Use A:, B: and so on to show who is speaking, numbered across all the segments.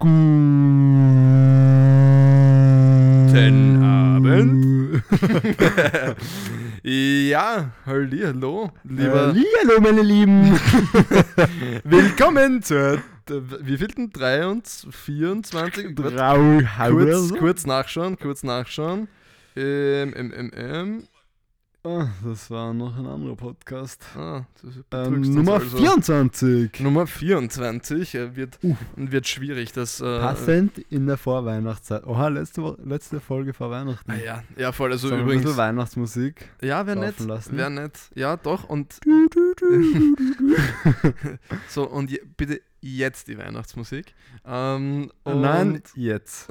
A: Guten Abend. ja, hallo, lieber.
B: Hallo, meine Lieben.
A: Willkommen zur wievielten? 23, 24?
B: Trau,
A: Kurz, kurz nachschauen, kurz nachschauen. Ähm, ähm, ähm, ähm.
B: Ah, das war noch ein anderer Podcast.
A: Ah,
B: Ähm, Nummer
A: also.
B: 24.
A: Nummer 24 äh, wird,
B: Uh.
A: wird schwierig, das. Äh,
B: Passend in der Vorweihnachtszeit. Oha, letzte, letzte Folge vor Weihnachten.
A: Ah, ja, ja, voll. Also
B: Sollen ein
A: übrigens.
B: bisschen Weihnachtsmusik.
A: Ja, wäre nett. Wäre nett. Ja, doch. Und so, und je, bitte jetzt die Weihnachtsmusik. Ähm, und
B: Nein, jetzt.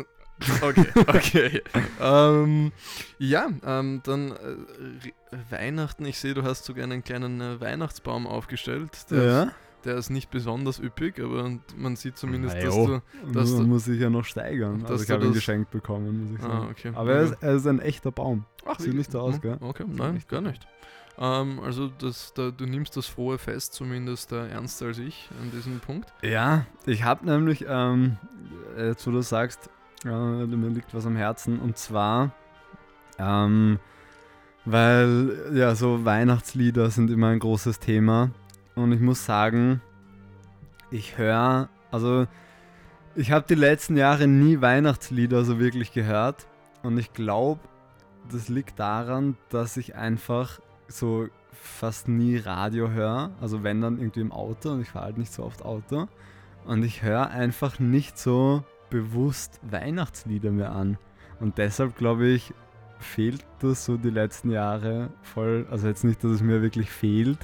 A: Okay, okay. ähm, ja, ähm, dann äh, Weihnachten. Ich sehe, du hast sogar einen kleinen äh, Weihnachtsbaum aufgestellt. Der,
B: Ja.
A: ist, der ist nicht besonders üppig, aber man sieht zumindest,
B: Na
A: dass du. Dass du-
B: muss ich ja noch steigern.
A: dass
B: Also ich habe ihn
A: das-
B: geschenkt bekommen, muss ich
A: Ah,
B: sagen.
A: okay.
B: Aber er ist, er ist ein echter Baum.
A: Ach,
B: sieht nicht so aus, gell?
A: Okay, nein, gar nicht. Ähm, also das, da, du nimmst das frohe Fest zumindest äh, ernster als ich an diesem Punkt.
B: Ja, ich habe nämlich, ähm, jetzt wo du sagst, äh, mir liegt was am Herzen. Und zwar, ähm, weil ja so Weihnachtslieder sind immer ein großes Thema. Und ich muss sagen, ich höre, also ich habe die letzten Jahre nie Weihnachtslieder so wirklich gehört. Und ich glaube, das liegt daran, dass ich einfach so fast nie Radio höre, also wenn dann irgendwie im Auto und ich fahre halt nicht so oft Auto. Und ich höre einfach nicht so bewusst Weihnachtslieder mehr an. Und deshalb glaube ich fehlt das so die letzten Jahre voll, also jetzt nicht, dass es mir wirklich fehlt,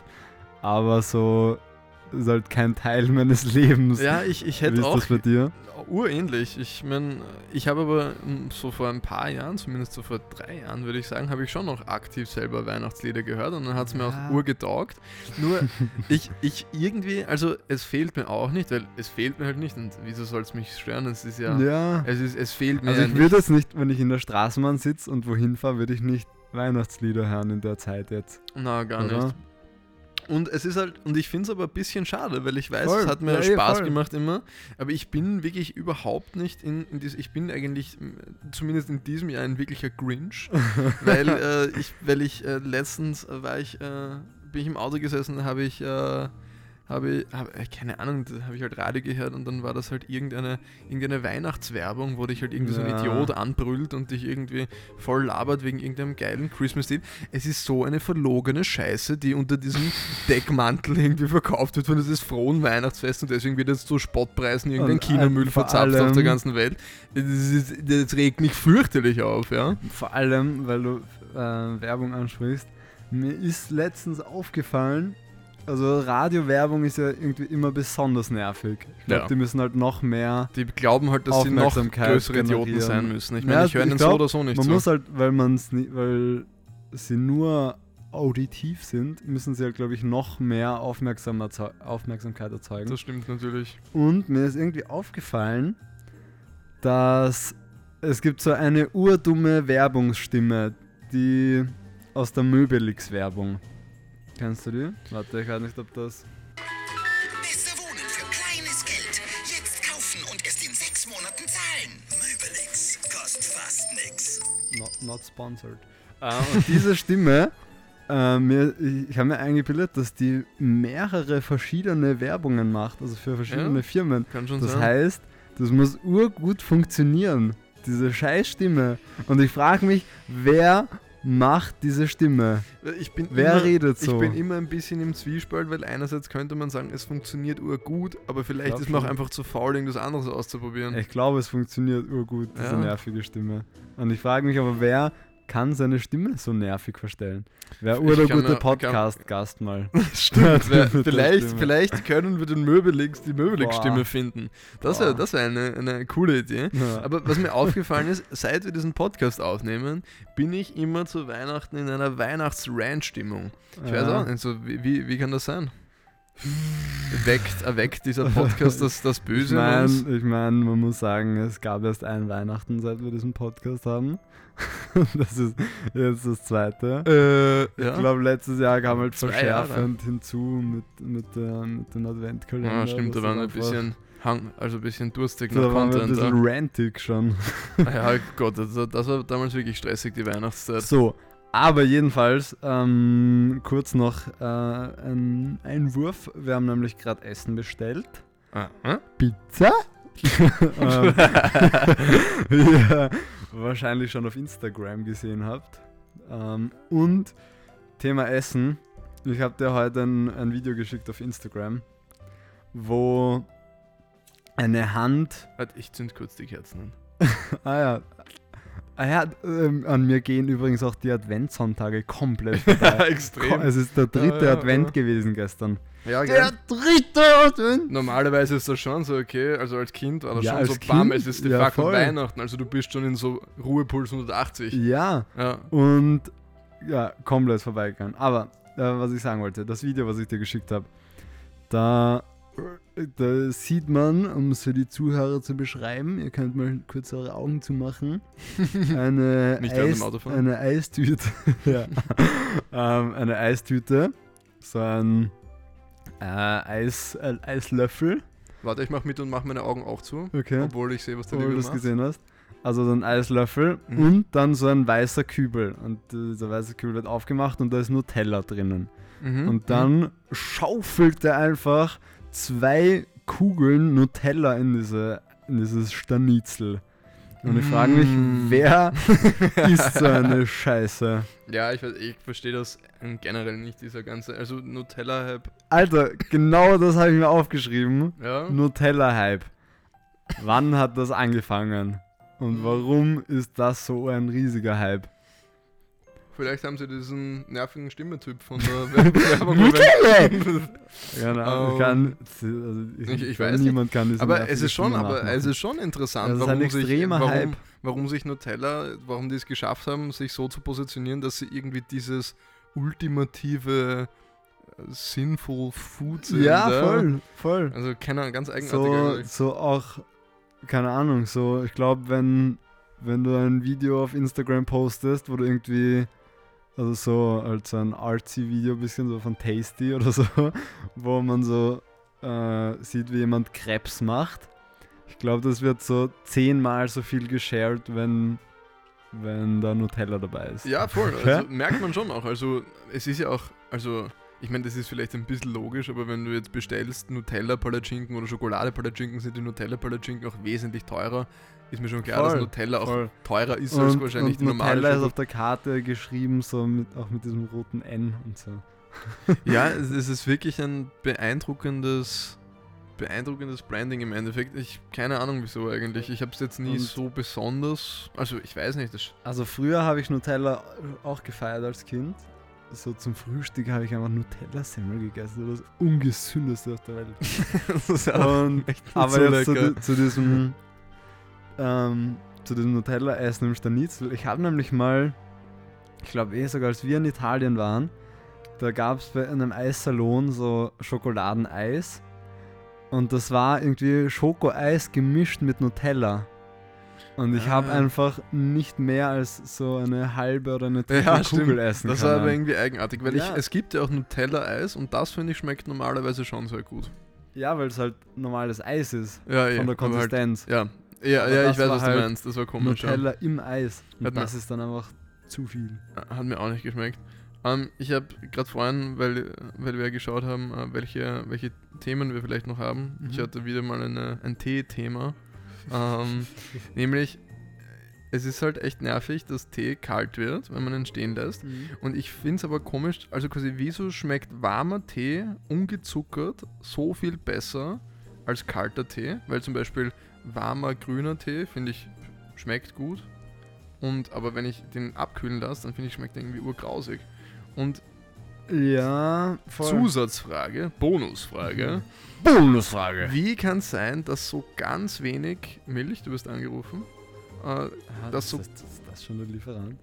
B: aber so ist halt kein Teil meines Lebens.
A: Ja, ich, ich
B: Wie
A: hätte
B: ist
A: auch
B: das bei dir?
A: urähnlich. Ich meine, ich habe aber so vor ein paar Jahren, zumindest so vor drei Jahren, würde ich sagen, habe ich schon noch aktiv selber Weihnachtslieder gehört und dann hat es mir
B: Ja.
A: auch urgetaugt. Nur, ich, ich irgendwie, also es fehlt mir auch nicht, weil es fehlt mir halt nicht und wieso soll es mich stören? Es ist ja,
B: ja.
A: Es, ist, es fehlt mir
B: Also ich würde jetzt nicht, wenn ich in der Straßenbahn sitze und wohin fahre, würde ich nicht Weihnachtslieder hören in der Zeit jetzt.
A: Na, gar
B: Oder?
A: nicht. Und es ist halt, und ich finde es aber ein bisschen schade, weil ich weiß,
B: Voll.
A: es hat mir
B: Ja, eh,
A: Spaß
B: voll.
A: gemacht immer, aber ich bin wirklich überhaupt nicht in, in diesem, ich bin eigentlich zumindest in diesem Jahr ein wirklicher Grinch, weil äh, ich, weil ich äh, letztens war ich, äh, bin ich im Auto gesessen, habe ich, äh, habe ich, hab, äh, keine Ahnung, da habe ich halt Radio gehört und dann war das halt irgendeine, irgendeine Weihnachtswerbung, wo dich halt irgendwie so ein
B: Ja.
A: Idiot anbrüllt und dich irgendwie voll labert wegen irgendeinem geilen Christmas-Lied. Es ist so eine verlogene Scheiße, die unter diesem Deckmantel irgendwie verkauft wird von dieses frohen Weihnachtsfest und deswegen wird jetzt zu Spottpreisen irgendein Kindermüll
B: äh, vor
A: verzapft auf der ganzen Welt. Das, ist, das regt mich fürchterlich auf, ja.
B: Vor allem, weil du äh, Werbung ansprichst, mir ist letztens aufgefallen, also Radiowerbung ist ja irgendwie immer besonders nervig. Ich glaube,
A: Ja.
B: die müssen halt noch mehr.
A: Die glauben halt, dass sie noch größere Idioten sein müssen. Ich
B: Ja,
A: meine, ich höre ihnen so oder so nicht
B: Man
A: zu.
B: muss halt, weil man es weil sie nur auditiv sind, müssen sie halt, glaube ich, noch mehr Aufmerksam erzeu Aufmerksamkeit erzeugen.
A: das stimmt natürlich.
B: Und mir ist irgendwie aufgefallen, dass es gibt so eine urdumme Werbungsstimme, die aus der Möbelix-Werbung. Kennst du die? Warte, ich weiß nicht, ob das.
C: Beste Wohnen für kleines Geld. Jetzt kaufen und erst in sechs Monaten zahlen. Möbelix kostet fast nix.
B: Not, not sponsored. Äh, und diese Stimme, äh, mir, ich, ich habe mir eingebildet, dass die mehrere verschiedene Werbungen macht, also für verschiedene
A: Ja,
B: Firmen.
A: Kann schon
B: Das
A: sein.
B: heißt, das muss urgut funktionieren, diese Scheißstimme. Und ich frage mich, wer macht diese Stimme?
A: ich bin
B: Wer
A: immer,
B: redet so?
A: Ich bin immer ein bisschen im Zwiespalt, weil einerseits könnte man sagen, es funktioniert urgut, aber vielleicht ist man auch einfach zu faul, irgendwas anderes auszuprobieren.
B: Ich glaube, es funktioniert urgut, diese
A: Ja.
B: nervige Stimme. Und ich frage mich aber, wer kann seine Stimme so nervig verstellen? Wer
A: Ich
B: ur der
A: kann
B: gute
A: mir- kann-
B: Podcast-Gast mal.
A: Stimmt,
B: der
A: vielleicht, vielleicht können wir den Möbelix, die Möbelix-Stimme finden. Das wäre das wär eine, eine coole Idee.
B: Ja.
A: Aber was mir aufgefallen ist, seit wir diesen Podcast aufnehmen, bin ich immer zu Weihnachten in einer Weihnachts-Rant-Stimmung. Ich weiß
B: Ja.
A: auch nicht, so, wie, wie, wie kann das sein? Weckt, erweckt dieser Podcast das, das
B: Ich
A: Böse in
B: meine, ich mein, man muss sagen, es gab erst ein Weihnachten, seit wir diesen Podcast haben. das ist jetzt das zweite.
A: Äh,
B: Ich
A: ja.
B: glaube, letztes Jahr kam halt verschärfend hinzu mit, mit, der, mit den Adventkalender.
A: Ah, stimmt, da waren wir ein bisschen Hang, also ein bisschen durstig nach
B: wir ein
A: Content.
B: bisschen rantig schon.
A: Ja, Gott, das, das war damals wirklich stressig, die Weihnachtszeit.
B: So, aber jedenfalls, ähm, kurz noch äh, ein Einwurf. Wir haben nämlich gerade Essen bestellt.
A: Ah, hm?
B: Pizza? ähm, wie ihr wahrscheinlich schon auf Instagram gesehen habt. Ähm, und Thema Essen. Ich habe dir heute ein, ein Video geschickt auf Instagram, wo eine Hand.
A: Warte, ich zünd kurz die Kerzen an.
B: Ah ja. Ah ja, ähm, an mir gehen übrigens auch die Adventssonntage komplett vorbei.
A: Extrem.
B: Es ist der dritte
A: Ja, ja,
B: Advent
A: ja.
B: gewesen gestern.
A: Ja,
B: Der
A: gell?
B: dritte Advent!
A: Normalerweise ist das schon so, okay, also als Kind war das schon so, bam,
B: Kind,
A: es ist de
B: ja, voll.
A: Weihnachten, also du bist schon in so Ruhepuls 180.
B: Ja,
A: Ja.
B: und ja, komplett vorbeigegangen. Aber äh, was ich sagen wollte, das Video, was ich dir geschickt habe, da, da sieht man, um es für die Zuhörer zu beschreiben, ihr könnt mal kurz eure Augen zumachen, eine, Eis, eine Eistüte, ja. ähm, eine Eistüte, so ein äh, Eis, ein Eislöffel,
A: Warte, ich mach mit und mach meine Augen auch zu,
B: okay.
A: obwohl ich sehe, was der
B: wo du das gesehen hast. Also so ein Eislöffel
A: Mhm.
B: und dann so ein weißer Kübel. Und äh, dieser weiße Kübel wird aufgemacht und da ist Nutella drinnen.
A: Mhm.
B: Und dann schaufelt er einfach zwei Kugeln Nutella in, diese, in dieses Stanitzel. Und ich frage mich,
A: Mm.
B: wer isst so eine Scheiße?
A: Ja, ich, weiß- ich verstehe das generell nicht, dieser ganze, also Nutella-Hype,
B: Alter, genau das habe ich mir aufgeschrieben.
A: ja.
B: Nutella-Hype. Wann hat das angefangen? Und warum ist das so ein riesiger Hype?
A: Vielleicht haben sie diesen nervigen Stimmetyp von der Werbung
B: Nutella! Keine Ahnung,
A: Ähm,
B: kann, also ich,
A: ich- ich weiß nicht.
B: niemand kann diesen
A: Aber es ist schon, aber es ist schon interessant, warum,
B: ein
A: sich, warum, warum sich Nutella, warum die es geschafft haben, sich so zu positionieren, dass sie irgendwie dieses ultimative äh, Sinful Food sind.
B: Ja, voll, voll.
A: Also keine ganz eigenartig
B: So,
A: eigentlich.
B: so auch, keine Ahnung, so, ich glaube, wenn, wenn du ein Video auf Instagram postest, wo du irgendwie, also so als ein artsy Video, bisschen so von Tasty oder so, wo man so äh, sieht, wie jemand Krebs macht. Ich glaube, das wird so zehnmal so viel geshared, wenn, wenn da Nutella dabei ist.
A: Ja, voll. Also merkt man schon auch. Also es ist ja auch, also ich meine, das ist vielleicht ein bisschen logisch, aber wenn du jetzt bestellst Nutella-Palatschinken oder Schokolade-Palatschinken, sind die Nutella-Palatschinken auch wesentlich teurer. Ist mir schon klar,
B: Voll,
A: dass Nutella auch
B: voll.
A: teurer ist als
B: Und,
A: wahrscheinlich
B: und
A: die normale
B: Nutella ist auf der Karte geschrieben, so mit, auch mit diesem roten N und so.
A: Ja, es, es ist wirklich ein beeindruckendes, beeindruckendes Branding im Endeffekt. Ich keine Ahnung wieso eigentlich. Ich habe es jetzt nie
B: Und-
A: so besonders. Also ich weiß nicht.
B: Also früher habe ich Nutella auch gefeiert als Kind. So zum Frühstück habe ich einfach Nutella-Semmel gegessen. Das ungesündeste auf der Welt.
A: das ist auch
B: Und, aber
A: so
B: jetzt zu, zu diesem ähm, zu diesem Nutella-Essen im Stanitzel. Ich habe nämlich mal, ich glaube eh sogar als wir in Italien waren, da gab es bei einem Eissalon so Schokoladeneis. Und das war irgendwie Schokoeis gemischt mit Nutella. Und ich habe
A: Ah.
B: einfach nicht mehr als so eine halbe oder eine
A: Ja,
B: Drittel Kugel
A: stimmt.
B: essen
A: Das war aber irgendwie eigenartig, weil
B: Ja.
A: ich, es gibt ja auch Nutella-Eis und das finde ich schmeckt normalerweise schon sehr gut.
B: ja, weil es halt normales Eis ist.
A: Ja,
B: Von der
A: halt,
B: Konsistenz.
A: ja, ja,
B: Aber
A: ja
B: das
A: ich weiß, was
B: halt
A: du meinst. Das war komisch. Ja.
B: Nutella im Eis. Und das ist dann einfach zu viel.
A: Hat mir auch nicht geschmeckt. Ähm, ich habe gerade vorhin, weil, weil wir ja geschaut haben, äh, welche, welche Themen wir vielleicht noch haben. Ich
B: Mhm.
A: hatte wieder mal eine, ein Tee-Thema. Ähm, nämlich, es ist halt echt nervig, dass Tee kalt wird, wenn man ihn stehen lässt. Und ich finde es aber komisch, also quasi, wieso schmeckt warmer Tee ungezuckert so viel besser als kalter Tee? Weil zum Beispiel warmer grüner Tee, finde ich, schmeckt gut. Und aber wenn ich den abkühlen lasse, dann finde ich, schmeckt irgendwie urgrausig. Und
B: Ja, voll.
A: Zusatzfrage, Bonusfrage.
B: Bonusfrage.
A: Wie kann es sein, dass so ganz wenig Milch, du wirst angerufen, äh,
B: Ah,
A: Das
B: das,
A: so-
B: das, das, das ist schon der Lieferant.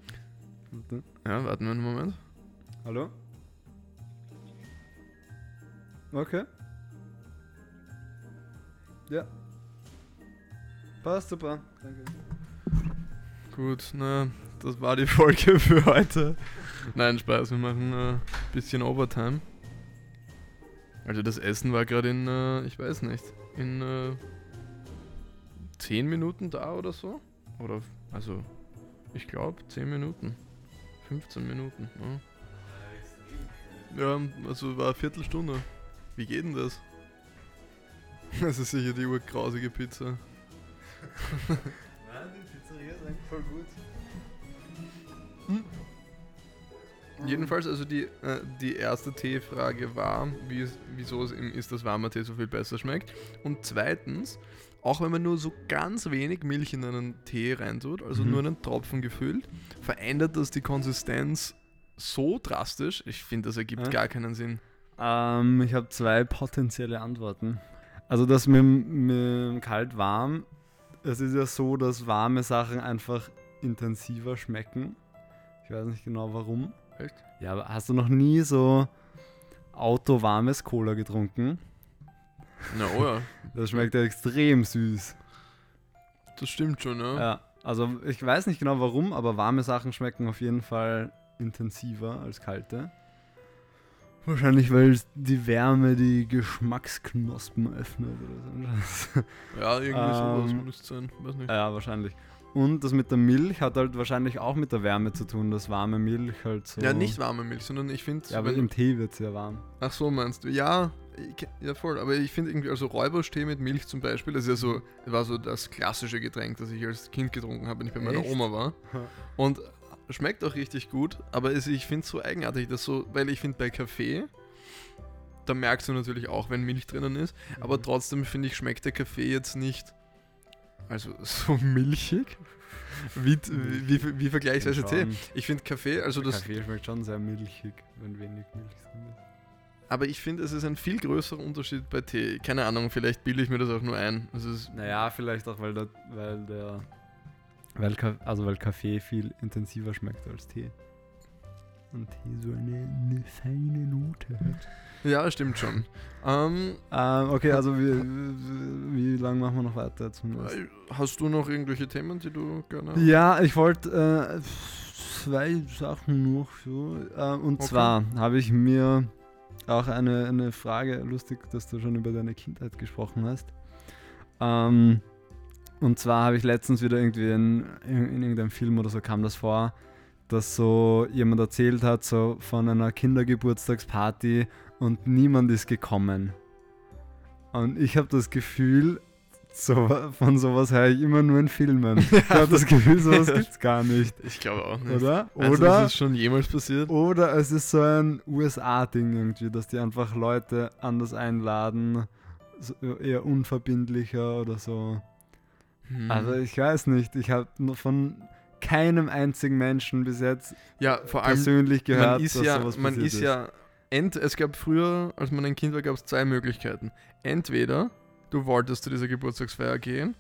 B: Warte.
A: ja, warten wir einen Moment.
B: Hallo? Okay. Ja. Passt super. Danke.
A: Gut, na, das war die Folge für heute. Nein, Spaß, wir machen ein äh, bisschen Overtime. Also das Essen war gerade in, äh, ich weiß nicht, in äh, 10 Minuten da oder so. Oder, also, ich glaube 10 Minuten. 15 Minuten. Ja. ja, also war eine Viertelstunde. Wie geht denn das? Das ist sicher die urgrausige Pizza.
B: Nein, die Pizzeria ist eigentlich voll gut.
A: Jedenfalls, also die, äh, die erste Teefrage war, wie es, wieso es im Ist das warmer Tee so viel besser schmeckt. Und zweitens, auch wenn man nur so ganz wenig Milch in einen Tee reintut, also
B: Mhm.
A: nur einen Tropfen gefüllt, verändert das die Konsistenz so drastisch. Ich finde, das ergibt
B: Äh?
A: gar keinen Sinn.
B: Ähm, ich habe zwei potenzielle Antworten. Also das mit, mit kalt-warm, es ist ja so, dass warme Sachen einfach intensiver schmecken. Ich weiß nicht genau warum.
A: Echt?
B: Ja, aber hast du noch nie so autowarmes Cola getrunken?
A: Na, oh ja,
B: Das schmeckt ja extrem süß.
A: das stimmt schon, ja.
B: Ja, also ich weiß nicht genau warum, aber warme Sachen schmecken auf jeden Fall intensiver als kalte. Wahrscheinlich, weil die Wärme die Geschmacksknospen öffnet oder so.
A: Ja, irgendwie sowas
B: Ähm,
A: müsste sein. Weiß nicht.
B: ja, wahrscheinlich. Und das mit der Milch hat halt wahrscheinlich auch mit der Wärme zu tun, dass warme Milch halt so.
A: Ja, nicht warme Milch, sondern ich finde.
B: Ja, aber im Tee wird es ja warm.
A: Ach so, meinst du? Ja, ich, ja voll. Aber ich finde irgendwie, also Räuberstee mit Milch zum Beispiel, das ist ja so, war so das klassische Getränk, das ich als Kind getrunken habe, wenn ich bei meiner
B: Echt?
A: Oma war. Und schmeckt auch richtig gut, aber es, ich finde es so eigenartig, dass so, weil ich finde bei Kaffee, da merkst du natürlich auch, wenn Milch drinnen ist, aber
B: Mhm.
A: trotzdem finde ich, schmeckt der Kaffee jetzt nicht, also so milchig, wie, wie, wie, vergleichsweise Tee. Ich finde Kaffee, also das
B: Kaffee schmeckt schon sehr milchig, wenn wenig Milch drin ist.
A: Aber ich finde, es ist ein viel größerer Unterschied bei Tee. Keine Ahnung, vielleicht bilde ich mir das auch nur ein. Es ist,
B: Naja, vielleicht auch, weil der, weil der weil, also weil Kaffee viel intensiver schmeckt als Tee. Und Tee so eine, eine feine Note hat.
A: ja, stimmt schon. ähm,
B: Ähm, okay, also wie, wie, lange machen wir noch weiter jetzt?
A: äh, hast du noch irgendwelche Themen, die du gerne...
B: Ja, ich wollte äh, zwei Sachen noch so. Äh, und
A: Okay.
B: zwar habe ich mir auch eine, eine Frage, lustig, dass du schon über deine Kindheit gesprochen hast. Ähm, und zwar habe ich letztens wieder irgendwie in, in, in irgendeinem Film oder so kam das vor, dass so jemand erzählt hat, so von einer Kindergeburtstagsparty und niemand ist gekommen. Und ich habe das Gefühl, so, von sowas höre ich immer nur in Filmen. Ich habe das Gefühl, sowas
A: Ja.
B: gibt's gar nicht,
A: Ich glaube auch nicht.
B: oder?
A: Also,
B: oder?
A: das ist schon jemals passiert?
B: Oder es ist so ein USA-Ding irgendwie, dass die einfach Leute anders einladen, so eher unverbindlicher oder so.
A: Hm.
B: Also ich weiß nicht, ich habe von keinem einzigen Menschen bis jetzt
A: ja, vor allem,
B: persönlich gehört,
A: man ist
B: dass
A: ja,
B: sowas
A: man
B: passiert
A: ist ja, ent, es gab früher, als man ein Kind war, gab es zwei Möglichkeiten. Entweder du wolltest zu dieser Geburtstagsfeier gehen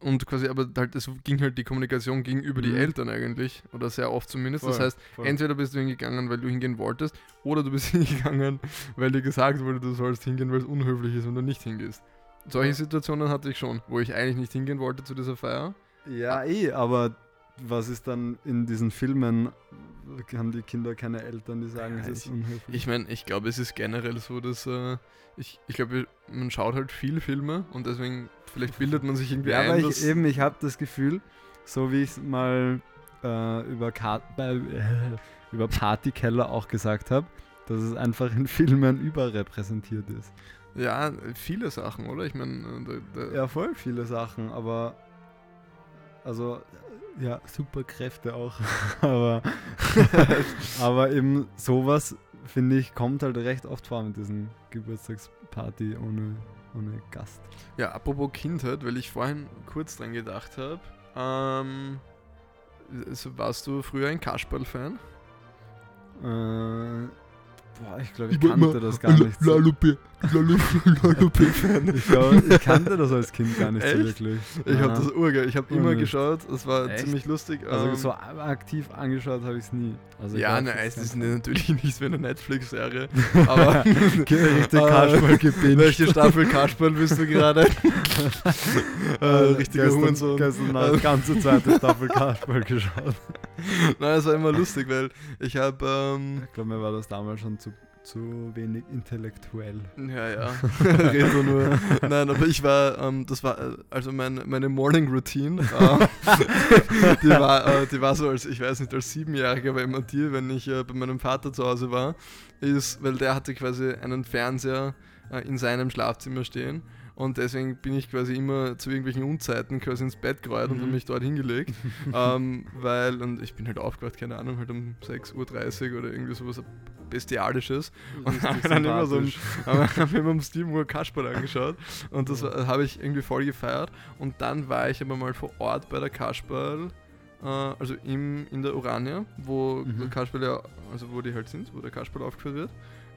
A: und quasi, aber halt, es ging halt die Kommunikation gegenüber die
B: Mhm.
A: Eltern eigentlich, oder sehr oft zumindest. das
B: Voll,
A: heißt,
B: voll.
A: entweder bist du hingegangen, weil du hingehen wolltest, oder du bist hingegangen, weil dir gesagt wurde, du sollst hingehen, weil es unhöflich ist, wenn du nicht hingehst. Solche
B: Ja.
A: Situationen hatte ich schon, wo ich eigentlich nicht hingehen wollte zu dieser Feier.
B: Ja, eh, aber was ist dann in diesen Filmen? Haben die Kinder keine Eltern, die sagen,
A: Ja,
B: es ist
A: ich-
B: unhöflich?
A: Ich meine, ich glaube, es ist generell so, dass äh, ich, ich glaube, man schaut halt viel Filme und deswegen, vielleicht bildet man sich irgendwie
B: Ja,
A: ein,
B: aber ich, eben, ich habe das Gefühl, so wie ich es mal äh, über, äh, über Partykeller auch gesagt habe, dass es einfach in Filmen überrepräsentiert ist.
A: ja, viele Sachen, oder? Ich meine, äh,
B: Ja, voll viele Sachen, aber also ja, Superkräfte auch, aber aber eben sowas finde ich kommt halt recht oft vor mit diesen Geburtstagsparty ohne ohne Gast.
A: Ja, apropos Kindheit, weil ich vorhin kurz dran gedacht habe. Ähm, warst du früher ein Kasperl-Fan?
B: Äh, ich glaube, ich kannte das gar nicht. So.
A: Lalupe-Fan.
B: Ich, glaub, ich kannte das als Kind gar nicht so
A: Echt?
B: wirklich.
A: Ich habe das urgeil. Ich habe immer geschaut. Das war
B: Echt?
A: ziemlich lustig.
B: Also
A: ähm,
B: so aktiv angeschaut habe ich es nie. Also
A: ja, nein, es ist natürlich nicht wie eine Netflix-Serie. Aber
B: Richtig
A: Äh,
B: Kasperl gebinged.
A: Welche Staffel Kasperl bist du gerade? äh, richtiger
B: gestern,
A: Hurensohn.
B: Gestern eine ganze zweite Staffel Kasperl geschaut.
A: Nein, es war immer lustig, weil ich habe, ähm,
B: Ich glaube, mir war das damals schon zu, zu wenig intellektuell.
A: Ja, ja. Red nur nur. Nein, aber ich war, ähm, das war, äh, also mein, meine Morning Routine, äh, die, war, äh, die war so als, ich weiß nicht, als Siebenjähriger bei immer dir, wenn ich äh, bei meinem Vater zu Hause war, ist, weil der hatte quasi einen Fernseher äh, in seinem Schlafzimmer stehen. Und deswegen bin ich quasi immer zu irgendwelchen Unzeiten quasi ins Bett geräut und
B: Mhm.
A: habe mich dort hingelegt. ähm, weil, und ich bin halt aufgewacht, keine Ahnung, halt um 6.30 Uhr oder irgendwie sowas Bestialisches. Und habe dann immer so ein, aber habe immer um 7 Uhr Kasperl angeschaut und das war- habe ich irgendwie voll gefeiert. Und dann war ich aber mal vor Ort bei der Kasperl, äh, also im, in der Urania, wo
B: Mhm.
A: Kasperl ja, also wo die halt sind, wo der Kasperl aufgeführt wird.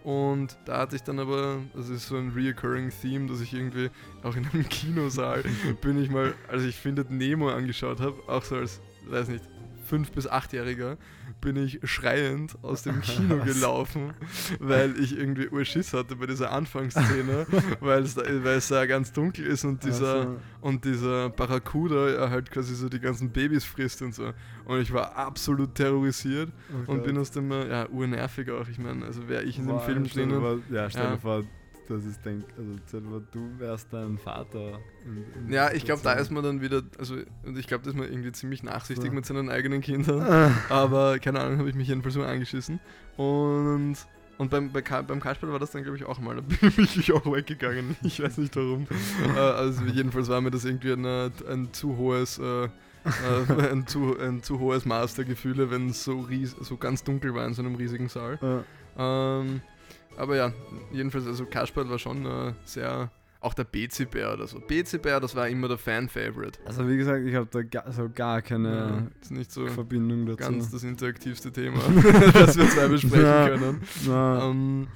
A: Und da hatte ich dann aber, das ist so ein reoccurring Theme, dass ich irgendwie auch in einem Kinosaal bin ich mal, als ich Findet Nemo angeschaut habe, auch so als, weiß nicht, fünf bis achtjähriger, bin ich schreiend aus dem Kino gelaufen, weil ich irgendwie Urschiss hatte bei dieser Anfangsszene, weil es da, weil es da ganz dunkel ist und dieser
B: Also,
A: und dieser Barracuda ja halt quasi so die ganzen Babys frisst und so. Und ich war absolut terrorisiert
B: oh
A: und bin aus dem, äh, ja, urnervig auch. Ich meine, also wäre ich in dem Film drinnen.
B: Ja, stell
A: Ja.
B: dir vor, dass ich denke, also du wärst dein Vater. in- in
A: Ja, ich glaube, da ist man dann wieder, also und ich glaube, da ist man irgendwie ziemlich nachsichtig
B: So.
A: mit seinen eigenen Kindern.
B: Ah.
A: Aber keine Ahnung, habe ich mich jedenfalls so angeschissen. Und, und beim, bei beim Kasperl war das dann, glaube ich, auch mal. Da bin ich auch weggegangen. Ich weiß nicht warum. äh, also jedenfalls war mir das irgendwie ein, äh, ein zu hohes. Äh, äh, ein, zu, ein zu hohes Maß der Gefühle, wenn es so, ries so ganz dunkel war in so einem riesigen Saal.
B: Ja.
A: Ähm, aber ja, jedenfalls, also Kasperl war schon äh, sehr. Auch der BC-Bär oder so. BC-Bär, das war immer der Fan-Favorite.
B: Also wie gesagt, ich habe da gar, so gar keine
A: ist nicht so
B: Verbindung dazu.
A: ganz das interaktivste Thema, das wir zwei besprechen
B: Ja.
A: können.
B: Na,
A: Ähm,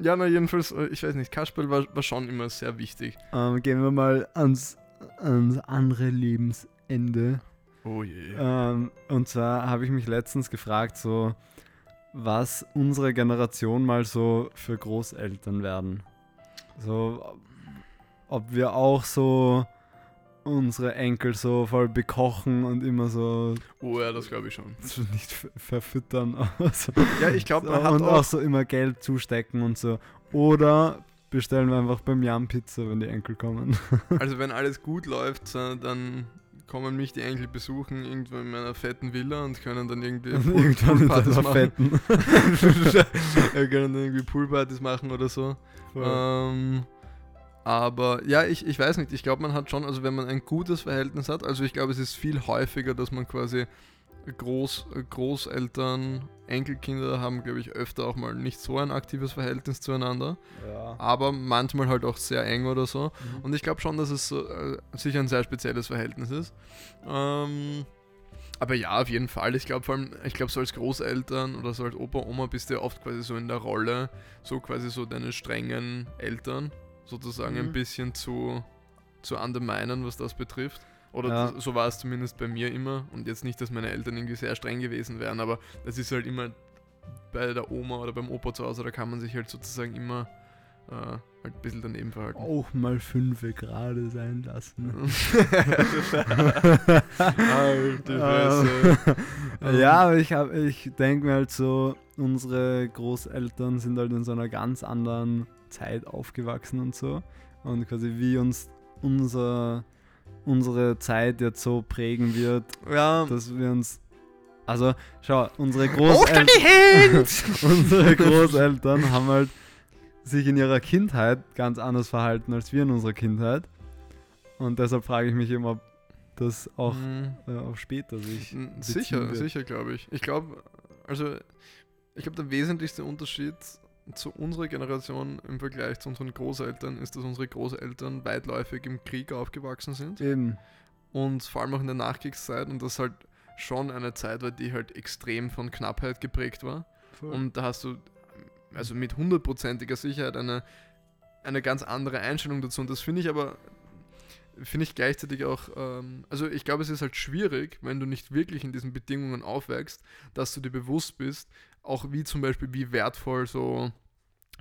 A: ja, na jedenfalls, äh, ich weiß nicht, Kasperl war, war schon immer sehr wichtig.
B: ähm, gehen wir mal ans, ans andere Lebensende.
A: Oh je.
B: Ähm, und zwar habe ich mich letztens gefragt, so was unsere Generation mal so für Großeltern werden. So, ob wir auch so unsere Enkel so voll bekochen und immer so,
A: Oh ja, das glaube ich schon.
B: so nicht ver- verfüttern, so,
A: Ja, ich glaube,
B: so,
A: man hat
B: und
A: auch,
B: auch so immer Geld zustecken und so. Oder bestellen wir einfach beim Jan Pizza, wenn die Enkel kommen.
A: also wenn alles gut läuft, dann kommen mich die Enkel besuchen irgendwo in meiner fetten Villa und können dann irgendwie Pool-
B: irgendwann in
A: Poolpartys
B: einer
A: machen. können dann irgendwie Poolpartys machen oder so. Ähm, aber ja, ich, ich weiß nicht, ich glaube, man hat schon, also wenn man ein gutes Verhältnis hat, also ich glaube, es ist viel häufiger, dass man quasi Groß, Großeltern, Enkelkinder haben, glaube ich, öfter auch mal nicht so ein aktives Verhältnis zueinander,
B: ja.
A: aber manchmal halt auch sehr eng oder so.
B: Mhm.
A: Und ich glaube schon, dass es so, äh, sicher ein sehr spezielles Verhältnis ist. Ähm, aber ja, auf jeden Fall. Ich glaube vor allem, ich glaube so als Großeltern oder so als Opa, Oma bist du ja oft quasi so in der Rolle, so quasi so deine strengen Eltern sozusagen ein
B: Mhm.
A: bisschen zu, zu underminen, was das betrifft. Oder
B: Ja.
A: das, so war es zumindest bei mir immer. Und jetzt nicht, dass meine Eltern irgendwie sehr streng gewesen wären, aber das ist halt immer bei der Oma oder beim Opa zu Hause, da kann man sich halt sozusagen immer äh, halt ein bisschen daneben verhalten.
B: Auch mal fünf gerade sein lassen.
A: Halt die Fresse.
B: Ja, aber ich, hab- ich denke mir halt so, unsere Großeltern sind halt in so einer ganz anderen Zeit aufgewachsen und so. Und quasi wie uns unser, unsere Zeit jetzt so prägen wird,
A: Ja,
B: dass wir uns. Also, schau, unsere Großeltern.
A: Hände!
B: unsere Großeltern haben halt sich in ihrer Kindheit ganz anders verhalten als wir in unserer Kindheit. Und deshalb frage ich mich eben, ob das auch
A: Mhm.
B: äh, auf später sich.
A: Sicher, sicher, glaube ich. Ich glaube, also, ich glaube, der wesentlichste Unterschied zu unserer Generation im Vergleich zu unseren Großeltern ist, dass unsere Großeltern weitläufig im Krieg aufgewachsen sind
B: Eben.
A: und vor allem auch in der Nachkriegszeit und das halt schon eine Zeit war, die halt extrem von Knappheit geprägt war. Und da hast du also mit hundertprozentiger Sicherheit eine, eine ganz andere Einstellung dazu. Und das finde ich aber, finde ich gleichzeitig auch, ähm, also ich glaube, es ist halt schwierig, wenn du nicht wirklich in diesen Bedingungen aufwächst, dass du dir bewusst bist, auch wie zum Beispiel, wie wertvoll so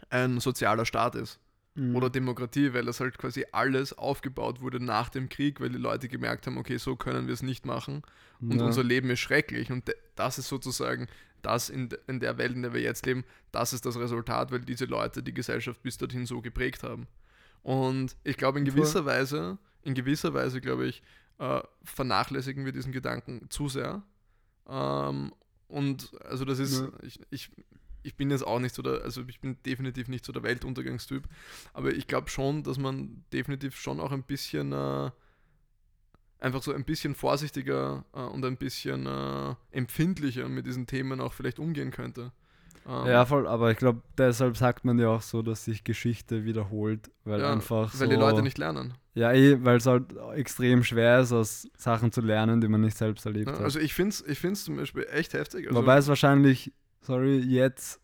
A: ein sozialer Staat ist
B: Mhm.
A: oder Demokratie, weil das halt quasi alles aufgebaut wurde nach dem Krieg, weil die Leute gemerkt haben, okay, so können wir es nicht machen und
B: ja.
A: unser Leben ist schrecklich und das ist sozusagen das in, in der Welt, in der wir jetzt leben, das ist das Resultat, weil diese Leute die Gesellschaft bis dorthin so geprägt haben. Und ich glaube, in gewisser Weise, in gewisser Weise, glaube ich, äh, vernachlässigen wir diesen Gedanken zu sehr. Ähm, und also das ist,
B: Ja.
A: ich, ich, ich bin jetzt auch nicht so der, also ich bin definitiv nicht so der Weltuntergangstyp, aber ich glaube schon, dass man definitiv schon auch ein bisschen äh, einfach so ein bisschen vorsichtiger äh, und ein bisschen äh, empfindlicher mit diesen Themen auch vielleicht umgehen könnte. Ähm,
B: Ja, voll, aber ich glaube, deshalb sagt man ja auch so, dass sich Geschichte wiederholt, weil
A: ja,
B: einfach
A: weil
B: so,
A: die Leute nicht lernen.
B: Ja, eh, weil es halt extrem schwer ist, aus Sachen zu lernen, die man nicht selbst erlebt
A: Ja,
B: hat.
A: also ich finde es ich find's zum Beispiel echt heftig. Also,
B: Wobei es wahrscheinlich, sorry, jetzt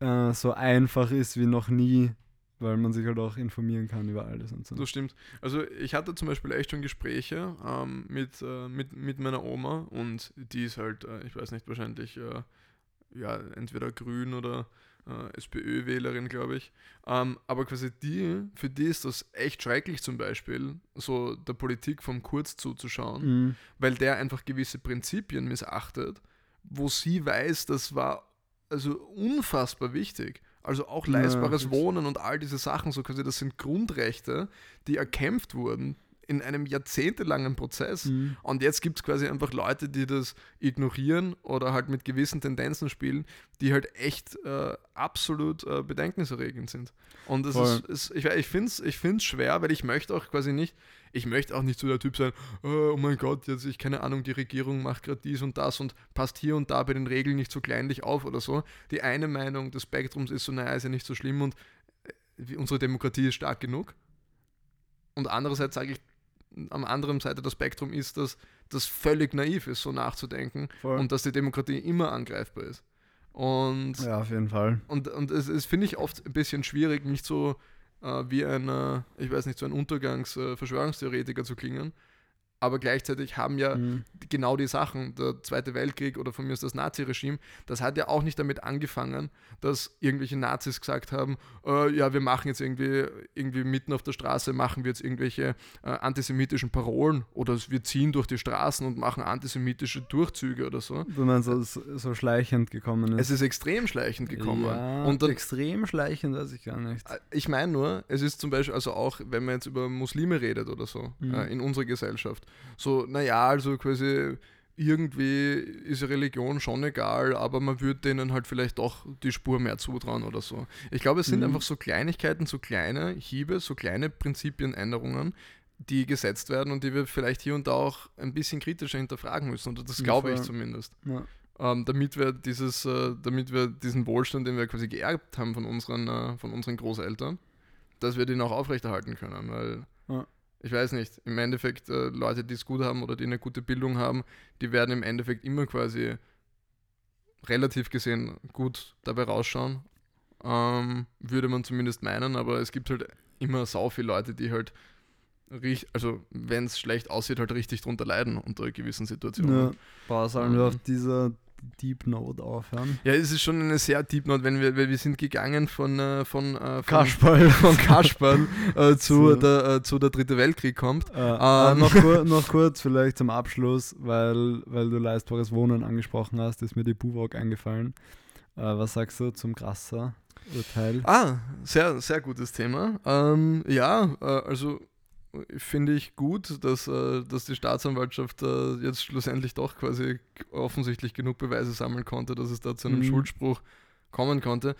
B: äh, so einfach ist wie noch nie, weil man sich halt auch informieren kann über alles und so.
A: Das stimmt. Also ich hatte zum Beispiel echt schon Gespräche ähm, mit, äh, mit, mit meiner Oma und die ist halt, äh, ich weiß nicht, wahrscheinlich äh, ja, entweder grün oder äh, SPÖ-Wählerin, glaube ich. Ähm, aber quasi die, für die ist das echt schrecklich zum Beispiel, so der Politik vom Kurz zuzuschauen,
B: Mhm.
A: weil der einfach gewisse Prinzipien missachtet, wo sie weiß, das war also unfassbar wichtig. Also auch
B: Ja,
A: leistbares
B: fix.
A: Wohnen und all diese Sachen, so quasi, das sind Grundrechte, die erkämpft wurden in einem jahrzehntelangen Prozess.
B: Mhm.
A: Und jetzt gibt es quasi einfach Leute, die das ignorieren oder halt mit gewissen Tendenzen spielen, die halt echt äh, absolut äh, bedenkenserregend sind. Und das ist, ist, ich, ich finde es ich find's schwer, weil ich möchte auch quasi nicht, ich möchte auch nicht so der Typ sein, oh, oh mein Gott, jetzt, ich keine Ahnung, die Regierung macht gerade dies und das und passt hier und da bei den Regeln nicht so kleinlich auf oder so. Die eine Meinung des Spektrums ist so, naja, ist ja nicht so schlimm und äh, unsere Demokratie ist stark genug. Und andererseits sage ich, am anderen Seite des Spektrum ist, dass das völlig naiv ist, so nachzudenken
B: Voll.
A: und dass die Demokratie immer angreifbar ist. Und,
B: ja, auf jeden Fall.
A: und, und es, es finde ich oft ein bisschen schwierig, nicht so äh, wie ein, äh, ich weiß nicht, so ein Untergangs-Verschwörungstheoretiker zu klingen. Aber gleichzeitig haben ja
B: Mhm.
A: genau die Sachen, der Zweite Weltkrieg oder von mir ist das Naziregime, das hat ja auch nicht damit angefangen, dass irgendwelche Nazis gesagt haben, äh, ja, wir machen jetzt irgendwie, irgendwie mitten auf der Straße, machen wir jetzt irgendwelche äh, antisemitischen Parolen oder wir ziehen durch die Straßen und machen antisemitische Durchzüge oder so.
B: Meinst, so, so schleichend gekommen ist.
A: Es ist extrem schleichend gekommen.
B: Ja,
A: und dann,
B: extrem schleichend, weiß ich gar nicht.
A: Äh, Ich meine nur, es ist zum Beispiel, also auch wenn man jetzt über Muslime redet oder so,
B: Mhm.
A: äh, in unserer Gesellschaft, so, naja, also quasi irgendwie ist Religion schon egal, aber man würde denen halt vielleicht doch die Spur mehr zutrauen oder so. Ich glaube, es sind
B: Mhm.
A: einfach so Kleinigkeiten, so kleine Hiebe, so kleine Prinzipienänderungen, die gesetzt werden und die wir vielleicht hier und da auch ein bisschen kritischer hinterfragen müssen. Oder das glaube ich zumindest
B: Ja.
A: ähm, damit wir dieses, äh, damit wir diesen Wohlstand, den wir quasi geerbt haben von unseren, äh, von unseren Großeltern, dass wir den auch aufrechterhalten können, weil. Ich weiß nicht, im Endeffekt äh, Leute, die es gut haben oder die eine gute Bildung haben, die werden im Endeffekt immer quasi relativ gesehen gut dabei rausschauen, ähm, würde man zumindest meinen, aber es gibt halt immer sau viele Leute, die halt also wenn es schlecht aussieht, halt richtig drunter leiden unter gewissen Situationen.
B: Ja. Boah, sollen wir
A: Ähm.
B: auf dieser Deep Note aufhören?
A: Ja, es ist schon eine sehr Deep Note, wenn wir, weil wir sind gegangen von, äh, von, äh, von,
B: Kasperl.
A: von Kasperl äh, zu,
B: So.
A: der, äh, zu der Dritte Weltkrieg kommt.
B: Äh, äh,
A: Ähm.
B: noch, kur noch kurz vielleicht zum Abschluss, weil, weil du leistbares Wohnen angesprochen hast, ist mir die Buwok eingefallen. Äh, was sagst du zum Grasser-Urteil?
A: Ah, sehr, sehr gutes Thema. Ähm, ja, also finde ich gut, dass, äh, dass die Staatsanwaltschaft äh, jetzt schlussendlich doch quasi offensichtlich genug Beweise sammeln konnte, dass es da zu einem
B: Mhm.
A: Schuldspruch kommen konnte.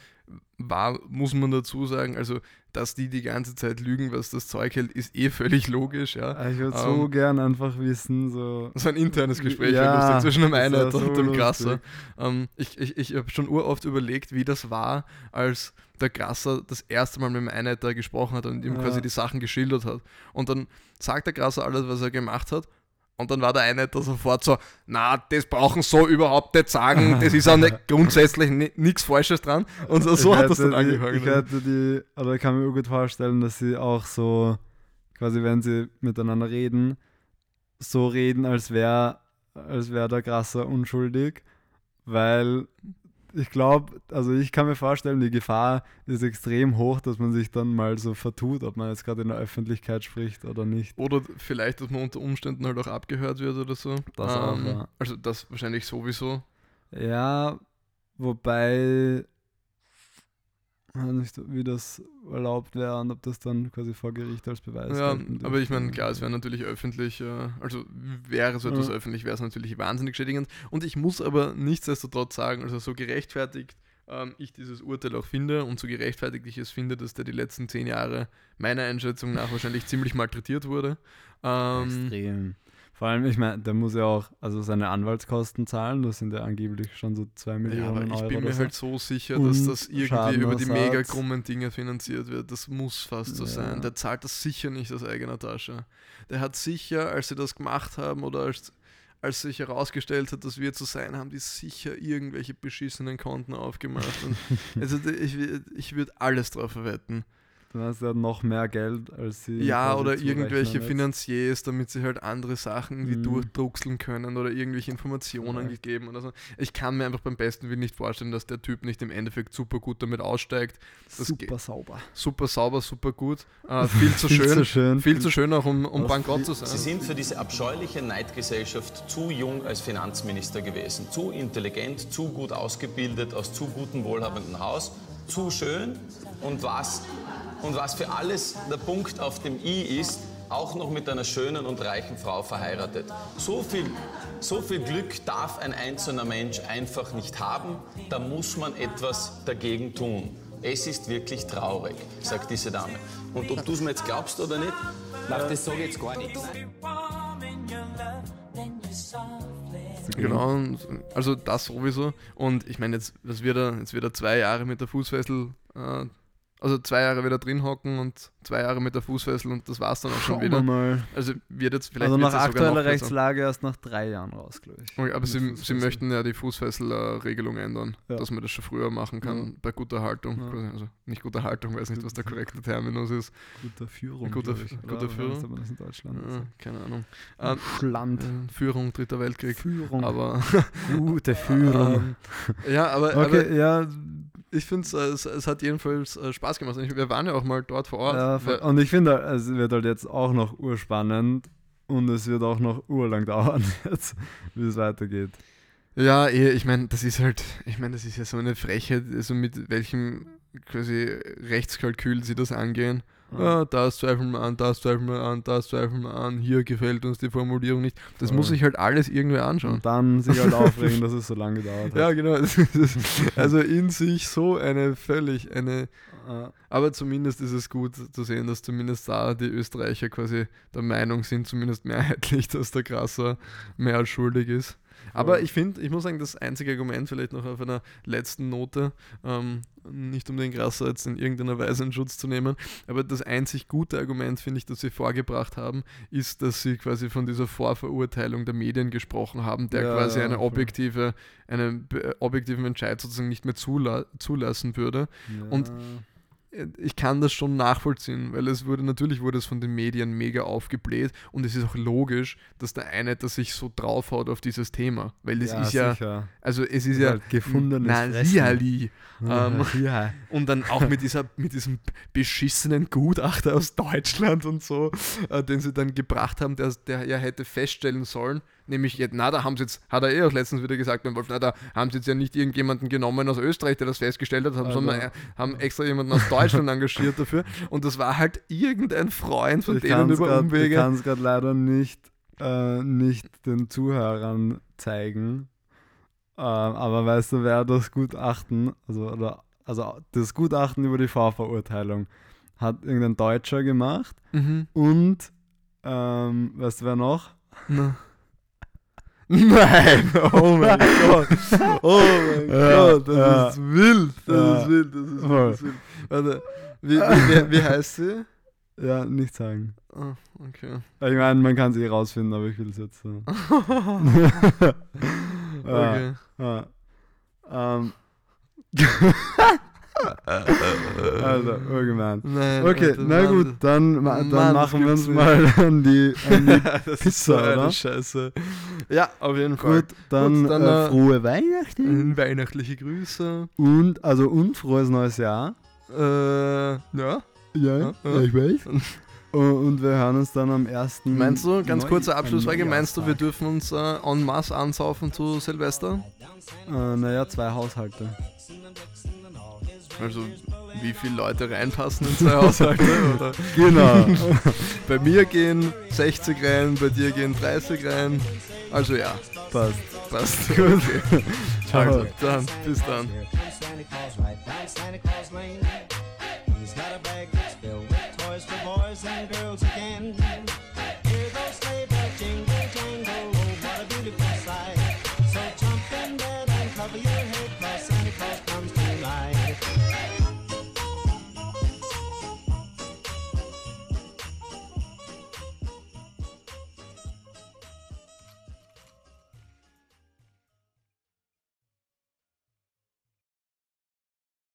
A: War, muss man dazu sagen, also, dass die die ganze Zeit lügen, was das Zeug hält, ist eh völlig logisch, ja.
B: Äh, Ich würde so
A: Ähm,
B: gern einfach wissen, so.
A: So ein internes Gespräch
B: Ja,
A: lustig zwischen dem Einheit
B: so
A: und dem
B: lustig.
A: Grasser. Ähm, ich ich, ich habe schon uroft überlegt, wie das war, als der Grasser das erste Mal mit dem Einheiter gesprochen hat und ihm
B: Ja.
A: quasi die Sachen geschildert hat. Und dann sagt der Grasser alles, was er gemacht hat. Und dann war der Einheiter sofort so, na, das brauchen so überhaupt nicht sagen, das ist auch nicht grundsätzlich nichts Falsches dran. Und so, so hat das dann
B: die,
A: angefangen.
B: Ich hätte die, oder ich kann mir gut vorstellen, dass sie auch so, quasi wenn sie miteinander reden, so reden, als wäre als wär der Grasser unschuldig, weil ich glaube, also ich kann mir vorstellen, die Gefahr ist extrem hoch, dass man sich dann mal so vertut, ob man jetzt gerade in der Öffentlichkeit spricht oder nicht.
A: Oder vielleicht, dass man unter Umständen halt auch abgehört wird oder so.
B: Das auch, ja.
A: Also das wahrscheinlich sowieso.
B: Ja, wobei nicht, wie das erlaubt wäre und ob das dann quasi vor Gericht als Beweis
A: Ja, aber ich meine, klar, es wäre natürlich öffentlich, äh, also wäre so etwas
B: Ja.
A: öffentlich, wäre es natürlich wahnsinnig schädigend. Und ich muss aber nichtsdestotrotz sagen, also so gerechtfertigt ähm, ich dieses Urteil auch finde und so gerechtfertigt ich es finde, dass der die letzten zehn Jahre meiner Einschätzung nach wahrscheinlich ziemlich malträtiert wurde. Ähm,
B: Extrem. Vor allem, ich meine, der muss ja auch also seine Anwaltskosten zahlen, das sind ja angeblich schon so 2
A: ja, aber
B: Millionen
A: ich
B: Euro.
A: bin mir
B: so.
A: halt so sicher, dass das irgendwie über die mega krummen Dinge finanziert wird. Das muss fast so
B: Ja.
A: sein. Der zahlt das sicher nicht aus eigener Tasche. Der hat sicher, als sie das gemacht haben oder als, als sich herausgestellt hat, dass wir zu sein haben, die sicher irgendwelche beschissenen Konten aufgemacht. Und also ich, ich würde alles drauf verwetten.
B: Dann hast du ja noch mehr Geld, als sie.
A: Ja, oder irgendwelche
B: jetzt.
A: Finanziers, damit sie halt andere Sachen irgendwie
B: Mhm.
A: durchdruckseln können oder irgendwelche Informationen
B: Ja.
A: gegeben oder so. Ich kann mir einfach beim besten Willen nicht vorstellen, dass der Typ nicht im Endeffekt super gut damit aussteigt. Das
B: Super sauber.
A: Super sauber, super gut. Äh, viel zu
B: Viel
A: schön.
B: zu schön.
A: Viel zu schön auch, um, um bankrott zu
D: Sie
A: sein.
D: sind für diese abscheuliche Neidgesellschaft zu jung als Finanzminister gewesen. Zu intelligent, zu gut ausgebildet, aus zu gutem, wohlhabenden Haus. Zu schön. Und was, und was für alles der Punkt auf dem I ist, auch noch mit einer schönen und reichen Frau verheiratet. So viel, so viel Glück darf ein einzelner Mensch einfach nicht haben. Da muss man etwas dagegen tun. Es ist wirklich traurig, sagt diese Dame. Und ob du es mir jetzt glaubst oder nicht,
E: Das sage ich jetzt gar nichts.
A: Genau, also das sowieso. Und ich meine, jetzt, das wird er, jetzt wird er zwei Jahre mit der Fußfessel, äh, also zwei Jahre wieder drin hocken und zwei Jahre mit der Fußfessel und das war's dann auch schon wieder.
B: mal.
A: Also wird jetzt vielleicht
B: Also nach aktueller. Rechtslage erst nach drei Jahren raus, glaube ich.
A: Okay, aber sie, sie möchten ja die Fußfessel-Regelung ändern,
B: Ja.
A: dass man das schon früher machen kann,
B: Ja.
A: bei guter Haltung.
B: Ja.
A: Also nicht guter Haltung, weiß nicht, was der korrekte Terminus ist.
B: Guter Führung.
A: Guter- guter Führung.
B: das in Deutschland?
A: Äh, keine Ahnung. Ähm,
B: Schland.
A: äh, Führung, Dritter Weltkrieg.
B: Führung.
A: Aber
B: Gute Führung.
A: ähm, ja, aber,
B: okay,
A: aber
B: ja,
A: ich finde es, es hat jedenfalls äh, Spaß gemacht. Ich, wir waren ja auch mal dort vor Ort.
B: ja und ich finde, es wird halt jetzt auch noch urspannend und es wird auch noch urlang dauern jetzt, wie es weitergeht.
A: Ja, eh, ich meine, das ist halt, ich meine, das ist ja so eine Frechheit, also mit welchem quasi Rechtskalkül sie das angehen. Ah, das zweifeln wir an, das zweifeln wir an, das zweifeln wir an, hier gefällt uns die Formulierung nicht. Das
B: Voll.
A: muss ich halt alles irgendwer anschauen.
B: Und dann sich halt aufregen, dass es so lange gedauert hat.
A: Ja, genau. Also in sich so eine völlig eine.
B: Äh,
A: Aber zumindest ist es gut zu sehen, dass zumindest da die Österreicher quasi der Meinung sind, zumindest mehrheitlich, dass der Krasser mehr als schuldig ist. Aber ich finde, ich muss sagen, das einzige Argument vielleicht noch auf einer letzten Note, ähm, nicht um den Krasser jetzt in irgendeiner Weise in Schutz zu nehmen, aber das einzig gute Argument, finde ich, das sie vorgebracht haben, ist, dass sie quasi von dieser Vorverurteilung der Medien gesprochen haben, der
B: Ja,
A: quasi
B: ja,
A: eine objektive, einen objektiven Entscheid sozusagen nicht mehr zula zulassen würde. Und-
B: ja.
A: Ich kann das schon nachvollziehen, weil es wurde, natürlich wurde es von den Medien mega aufgebläht und es ist auch logisch, dass der eine das sich so draufhaut auf dieses Thema, weil das ist ja,
B: sicher.
A: also es ist ja
B: halt gefundenes
A: na. Ähm,
B: ja.
A: Und dann auch mit, dieser, mit diesem beschissenen Gutachter aus Deutschland und so, äh, den sie dann gebracht haben, der, der ja hätte feststellen sollen, nämlich, jetzt, na, da haben sie jetzt, hat er eh auch letztens wieder gesagt beim Wolf, na, da haben sie jetzt ja nicht irgendjemanden genommen aus Österreich, der das festgestellt hat, haben,
B: Also-
A: sondern äh, haben extra jemanden aus Deutschland engagiert dafür. Und das war halt irgendein Freund von
B: Ich
A: denen
B: kann es
A: über
B: gerade
A: Umwege.
B: leider nicht, äh, nicht den Zuhörern zeigen. Ähm, aber weißt du, wer das Gutachten, also, oder, also das Gutachten über die Vorverurteilung hat irgendein Deutscher gemacht
A: Mhm.
B: und ähm, weißt du wer noch?
A: Na. Nein, oh mein Gott. Oh mein
B: Ja,
A: Gott, das
B: ja.
A: ist wild. Das
B: Ja.
A: ist wild, das ist wild. Das ist wild. Warte, wie, wie, wie, wie heißt sie?
B: Ja, nicht sagen.
A: Ah, okay.
B: Ich meine, man kann es eh rausfinden, aber ich will es jetzt so.
A: okay.
B: Ja. Ähm. Also, urgemein.
A: Nein,
B: Okay,
A: Alter,
B: na gut, dann, dann
A: Mann,
B: machen wir uns
A: gibt's
B: mal an die, an die Pizza, oder?
A: Scheiße. Ja, auf jeden Fall.
B: Gut, dann,
A: Gut, dann,
B: äh,
A: äh,
B: frohe Weihnachten
A: Weihnachtliche Grüße.
B: und also und frohes neues Jahr.
A: Äh, ja.
B: Ja,
A: ja,
B: ich weiß. Und, wir hören uns dann am 1.
F: Meinst du, ganz
B: Neu-
F: kurze Abschlussfrage, meinst du, wir dürfen uns äh, en masse ansaufen zu Silvester?
B: Äh, naja, zwei Haushalte.
F: Also, wie viele Leute reinpassen in zwei Haushalte? Oder?
B: Genau.
F: Bei mir gehen 60 rein, bei dir gehen 30 rein. Also ja,
B: Passt.
F: passt. Gut.
B: Ciao.
F: Also, dann, bis dann.